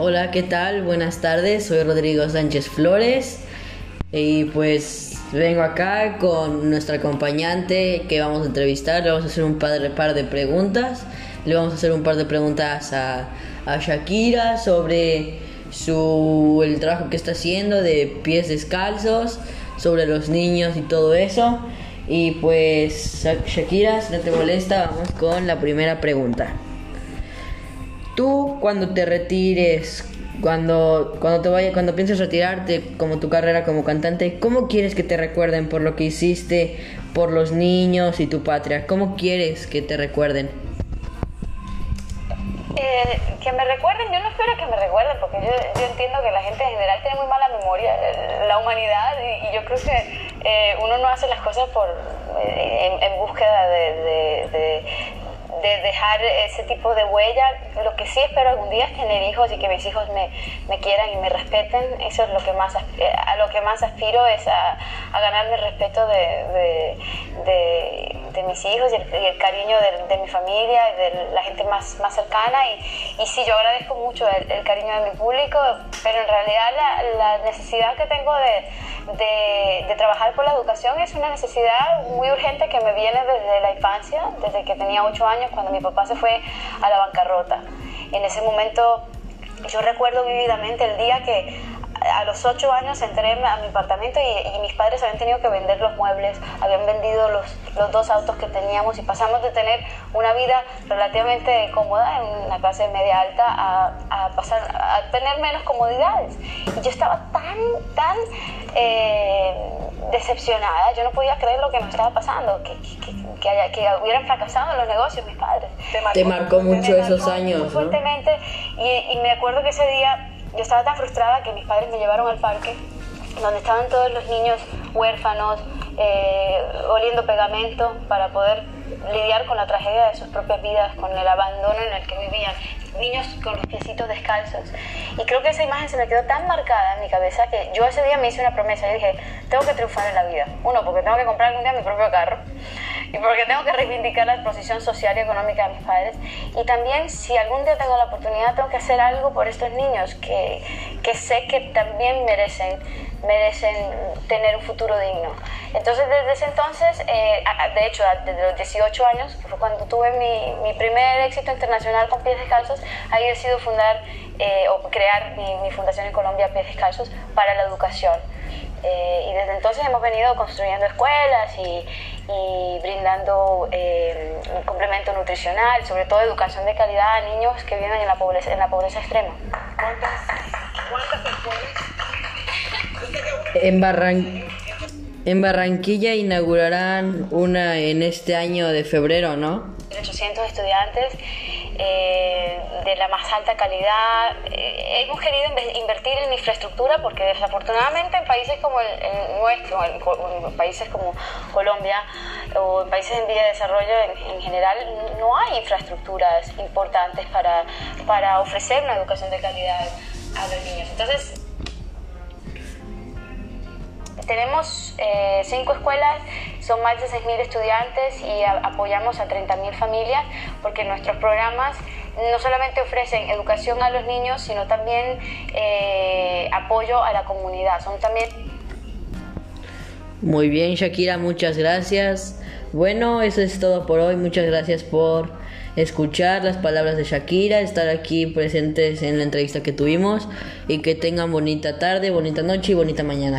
Hola, ¿qué tal? Buenas tardes, soy Rodrigo Sánchez Flores y pues vengo acá con nuestra acompañante que vamos a entrevistar, le vamos a hacer un par de, preguntas, le vamos a hacer un par de preguntas a, a Shakira sobre su, el trabajo que está haciendo de pies descalzos, sobre los niños y todo eso. Y pues Shakira, si no te molesta, vamos con la primera pregunta. Tú cuando te retires, cuando, cuando te vaya, cuando pienses retirarte como tu carrera como cantante, ¿cómo quieres que te recuerden por lo que hiciste, por los niños y tu patria? ¿Cómo quieres que te recuerden? Eh, que me recuerden, yo no espero que me recuerden, porque yo, entiendo que la gente en general tiene muy mala memoria, la humanidad, y, yo creo que eh, uno no hace las cosas por eh, en, búsqueda de dejar ese tipo de huella. Lo que sí espero algún día es tener hijos y que mis hijos me, me quieran y me respeten. Eso es lo que más, a lo que más aspiro, es a, a ganarme el respeto de, de, de, mis hijos y el, cariño de, mi familia y de la gente más, más cercana. Y, y sí, yo agradezco mucho el, cariño de mi público, pero en realidad la, la necesidad que tengo de, de, trabajar por la educación es una necesidad muy urgente que me viene desde la infancia, desde que tenía ocho años cuando mi papá se fue a la bancarrota. En ese momento yo recuerdo vividamente el día que a los ocho años entré a mi apartamento y, mis padres habían tenido que vender los muebles, habían vendido los, los, dos autos que teníamos y pasamos de tener una vida relativamente cómoda en una clase media alta a, a pasar a tener menos comodidades. Y yo estaba tan, tan eh, decepcionada, yo no podía creer lo que nos estaba pasando, que, que, haya, que hubieran fracasado en los negocios mis padres. Te marcó, mucho esos años. Muy fuertemente y, y me acuerdo que ese día yo estaba tan frustrada que mis padres me llevaron al parque donde estaban todos los niños huérfanos, eh, oliendo pegamento para poder lidiar con la tragedia de sus propias vidas, con el abandono en el que vivían, niños con los piecitos descalzos. Y creo que esa imagen se me quedó tan marcada en mi cabeza que yo ese día me hice una promesa y dije, tengo que triunfar en la vida. Uno, porque tengo que comprar algún día mi propio carro y porque tengo que reivindicar la posición social y económica de mis padres. Y también si algún día tengo la oportunidad, tengo que hacer algo por estos niños que, que sé que también merecen, merecen tener un futuro digno. Entonces desde ese entonces, eh, de hecho desde los 18 años, fue cuando tuve mi, mi, primer éxito internacional con Pies Descalzos, ahí decido fundar eh, o crear mi, mi fundación en Colombia, Pies Descalzos, para la educación. Eh, y desde entonces hemos venido construyendo escuelas y, brindando eh, un complemento nutricional, sobre todo educación de calidad a niños que viven en la pobreza, en la pobreza extrema. En, en Barranquilla inaugurarán una en este año de febrero, ¿no? 800 estudiantes eh, de la más alta calidad. Eh, hemos querido invertir en infraestructura porque desafortunadamente en países como el, nuestro, en, países como Colombia o en países en vía de desarrollo en, general, no hay infraestructuras importantes para, para ofrecer una educación de calidad a los niños. Entonces, tenemos eh, cinco escuelas, son más de 6.000 estudiantes y apoyamos a 30.000 familias porque nuestros programas no solamente ofrecen educación a los niños, sino también eh, apoyo a la comunidad. Son también... Muy bien, Shakira, muchas gracias. Bueno, eso es todo por hoy. Muchas gracias por escuchar las palabras de Shakira, estar aquí presentes en la entrevista que tuvimos y que tengan bonita tarde, bonita noche y bonita mañana.